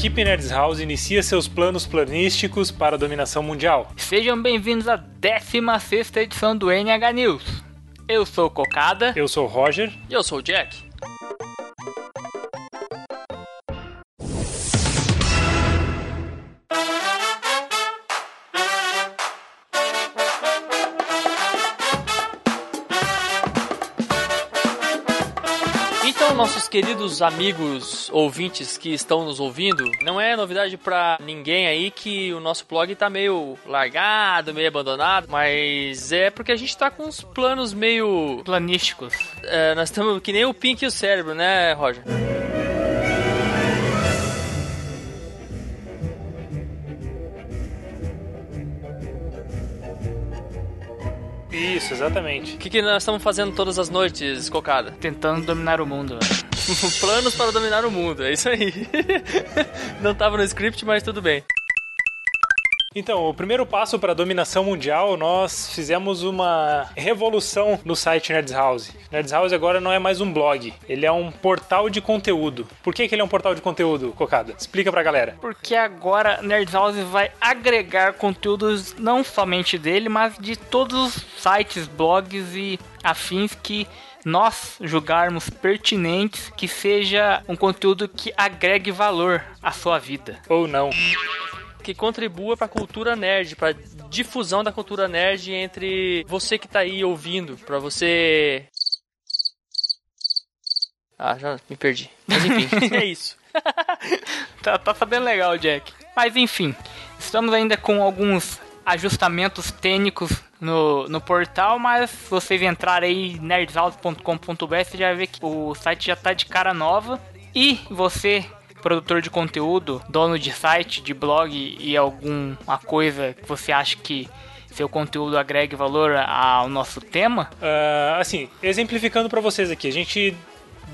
equipe Nerds House inicia seus planos planísticos para a dominação mundial. Sejam bem-vindos à 16 edição do NH News. Eu sou o Cocada. Eu sou o Roger. E eu sou o Jack. nossos queridos amigos ouvintes que estão nos ouvindo, não é novidade para ninguém aí que o nosso blog tá meio largado, meio abandonado, mas é porque a gente tá com uns planos meio planísticos. É, nós estamos que nem o Pink e o cérebro, né, Roger? Isso, exatamente. O que, que nós estamos fazendo todas as noites, Cocada? Tentando dominar o mundo. Planos para dominar o mundo, é isso aí. Não estava no script, mas tudo bem. Então, o primeiro passo para a dominação mundial, nós fizemos uma revolução no site Nerds House. Nerds House agora não é mais um blog, ele é um portal de conteúdo. Por que, que ele é um portal de conteúdo, Cocada? Explica pra galera. Porque agora Nerds House vai agregar conteúdos não somente dele, mas de todos os sites, blogs e afins que nós julgarmos pertinentes que seja um conteúdo que agregue valor à sua vida. Ou não que contribua para a cultura nerd, para difusão da cultura nerd entre você que está aí ouvindo, para você Ah, já me perdi. Mas enfim, é isso. tá, tá sabendo legal, Jack. Mas enfim, estamos ainda com alguns ajustamentos técnicos no, no portal, mas se vocês entrarem aí nerdshouse.com.br, você já vê que o site já está de cara nova. E você produtor de conteúdo, dono de site, de blog e alguma coisa que você acha que seu conteúdo agregue valor ao nosso tema? Uh, assim, exemplificando para vocês aqui, a gente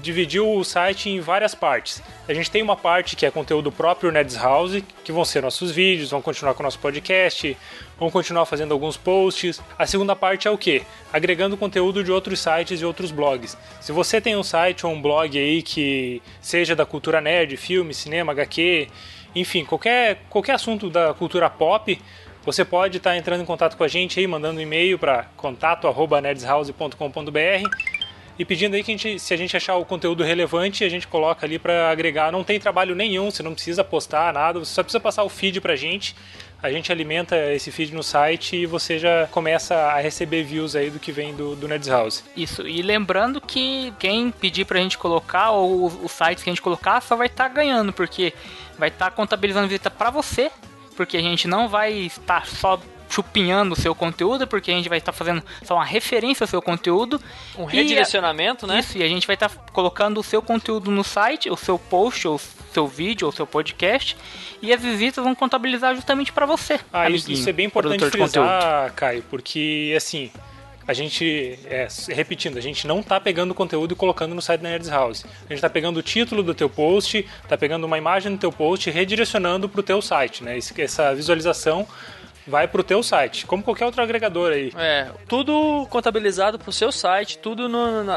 dividiu o site em várias partes. A gente tem uma parte que é conteúdo próprio Nerds House, que vão ser nossos vídeos, vão continuar com o nosso podcast, vão continuar fazendo alguns posts. A segunda parte é o que? Agregando conteúdo de outros sites e outros blogs. Se você tem um site ou um blog aí que seja da cultura nerd, filme, cinema, HQ, enfim, qualquer, qualquer assunto da cultura pop, você pode estar entrando em contato com a gente aí, mandando um e-mail para contato@nerdshouse.com.br e pedindo aí que a gente, se a gente achar o conteúdo relevante, a gente coloca ali para agregar. Não tem trabalho nenhum, você não precisa postar nada, você só precisa passar o feed pra gente. A gente alimenta esse feed no site e você já começa a receber views aí do que vem do, do Nerds House. Isso, e lembrando que quem pedir pra gente colocar, ou os sites que a gente colocar, só vai estar tá ganhando, porque vai estar tá contabilizando visita para você, porque a gente não vai estar só chupinhando o seu conteúdo, porque a gente vai estar fazendo só uma referência ao seu conteúdo. Um redirecionamento, né? Isso, e a gente vai estar colocando o seu conteúdo no site, o seu post, o seu vídeo, o seu podcast, e as visitas vão contabilizar justamente para você. Ah, isso, isso, é bem importante frisar, Caio, porque assim, a gente, é, repetindo, a gente não está pegando o conteúdo e colocando no site da Nerds House. A gente está pegando o título do teu post, está pegando uma imagem do teu post e redirecionando para o teu site, né? Essa visualização vai pro teu site, como qualquer outro agregador aí. É, tudo contabilizado pro seu site, tudo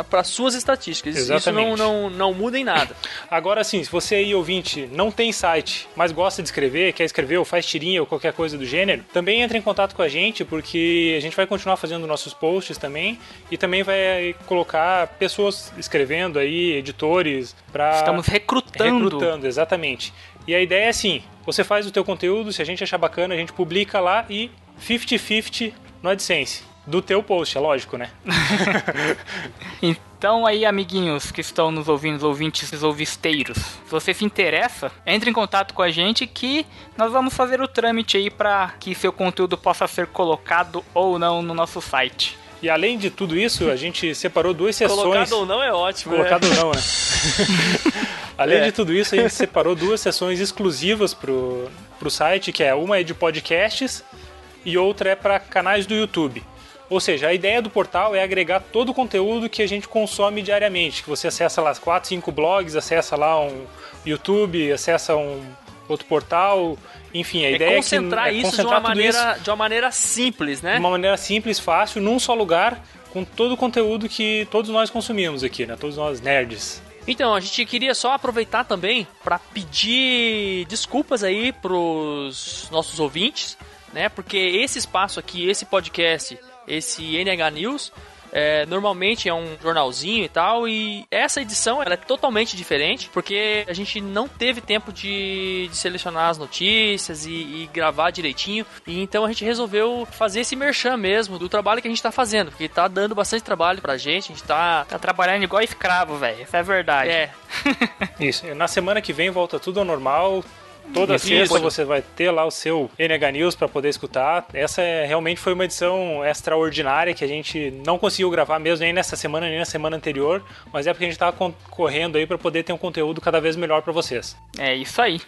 para suas estatísticas. Exatamente. Isso não, não, não muda em nada. Agora sim, se você aí ouvinte não tem site, mas gosta de escrever, quer escrever ou faz tirinha ou qualquer coisa do gênero, também entre em contato com a gente, porque a gente vai continuar fazendo nossos posts também e também vai colocar pessoas escrevendo aí, editores, para Estamos recrutando. Recrutando, exatamente. E a ideia é assim: você faz o teu conteúdo, se a gente achar bacana, a gente publica lá e 50-50 no AdSense. Do teu post, é lógico, né? então aí, amiguinhos que estão nos ouvindo, ouvintes ouvisteiros, se você se interessa, entre em contato com a gente que nós vamos fazer o trâmite aí para que seu conteúdo possa ser colocado ou não no nosso site. E além de tudo isso, a gente separou duas sessões. Colocado ou não é ótimo. Colocado né? ou não, né? além é. de tudo isso, a gente separou duas sessões exclusivas pro, pro site, que é uma é de podcasts e outra é para canais do YouTube. Ou seja, a ideia do portal é agregar todo o conteúdo que a gente consome diariamente. Que você acessa lá 4, 5 blogs, acessa lá um YouTube, acessa um outro portal, enfim, a é ideia concentrar é que é isso concentrar de uma maneira isso, de uma maneira simples, né? De uma maneira simples, fácil, num só lugar, com todo o conteúdo que todos nós consumimos aqui, né? Todos nós nerds. Então, a gente queria só aproveitar também para pedir desculpas aí pros nossos ouvintes, né? Porque esse espaço aqui, esse podcast, esse NH News, é, normalmente é um jornalzinho e tal, e essa edição ela é totalmente diferente, porque a gente não teve tempo de, de selecionar as notícias e, e, gravar direitinho, e então a gente resolveu fazer esse merchan mesmo do trabalho que a gente tá fazendo, porque tá dando bastante trabalho pra gente, a gente tá... Tá trabalhando igual escravo, velho, isso é verdade. É. Isso, na semana que vem volta tudo ao normal, Toda Isso. sexta você vai ter lá o seu NH News para poder escutar. Essa é, realmente foi uma edição extraordinária que a gente não conseguiu gravar mesmo nem nessa semana nem na semana anterior, mas é porque a gente estava correndo aí para poder ter um conteúdo cada vez melhor para vocês. É isso aí.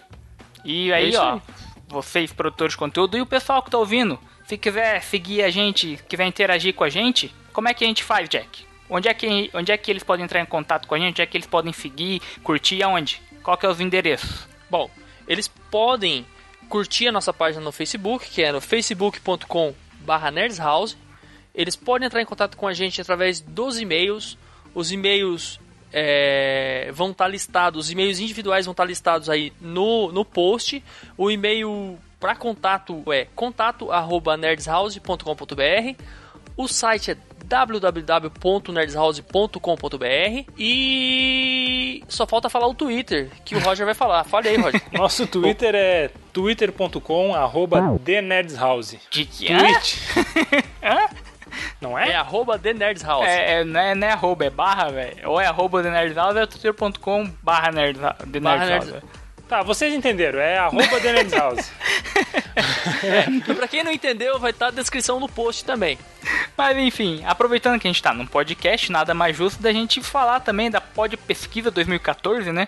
E aí, é ó, aí. vocês produtores de conteúdo e o pessoal que tá ouvindo, se quiser seguir a gente, quiser interagir com a gente, como é que a gente faz, Jack? Onde é que, onde é que eles podem entrar em contato com a gente? Onde é que eles podem seguir, curtir aonde? Qual que é os endereços? Bom, eles podem curtir a nossa página no Facebook, que é no facebook.com nerdshouse. Eles podem entrar em contato com a gente através dos e-mails. Os e-mails é, vão estar listados, os e-mails individuais vão estar listados aí no, no post. O e-mail para contato é contato@nerdshouse.com.br. O site é www.nerdshouse.com.br e só falta falar o Twitter, que o Roger vai falar. Fale aí, Roger. Nosso Twitter é twitter.com arroba TheNerdsHouse. De que? Twitch. Não é? É arroba The Nerds House. É, é, não, é, não é arroba, é barra, velho. Ou é arroba The Nerds House ou é twitter.com barra Nerds, The Nerds House. Tá, vocês entenderam, é arroba The Nerds House. é, pra quem não entendeu, vai estar tá na descrição no post também. Mas enfim, aproveitando que a gente tá num podcast, nada mais justo da gente falar também da Pod Pesquisa 2014, né?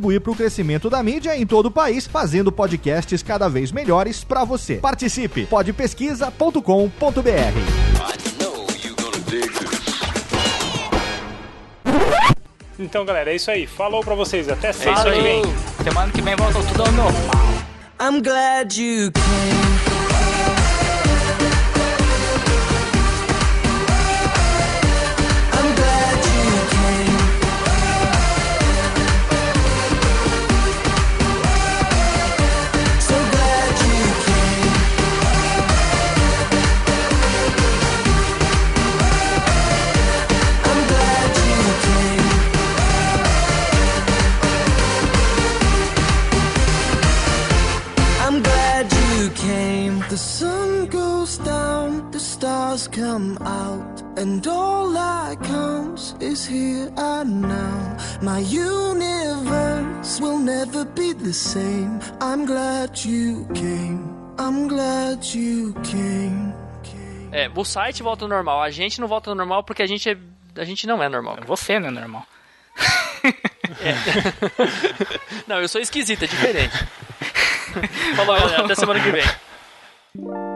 contribuir para o crescimento da mídia em todo o país, fazendo podcasts cada vez melhores para você. Participe! podpesquisa.com.br. Então, galera, é isso aí. Falou pra vocês. Até semana que vem. Semana que vem volta tudo ao normal. I'm glad you came. Stars come out, and all that counts is here and now. My universe will never be the same. I'm glad you came. I'm glad you came. É, o site volta ao normal. A gente não volta ao normal porque a gente é, a gente não é normal. Você não é normal. É. não, eu sou esquisito, é diferente. Falou, galera. Até semana que vem.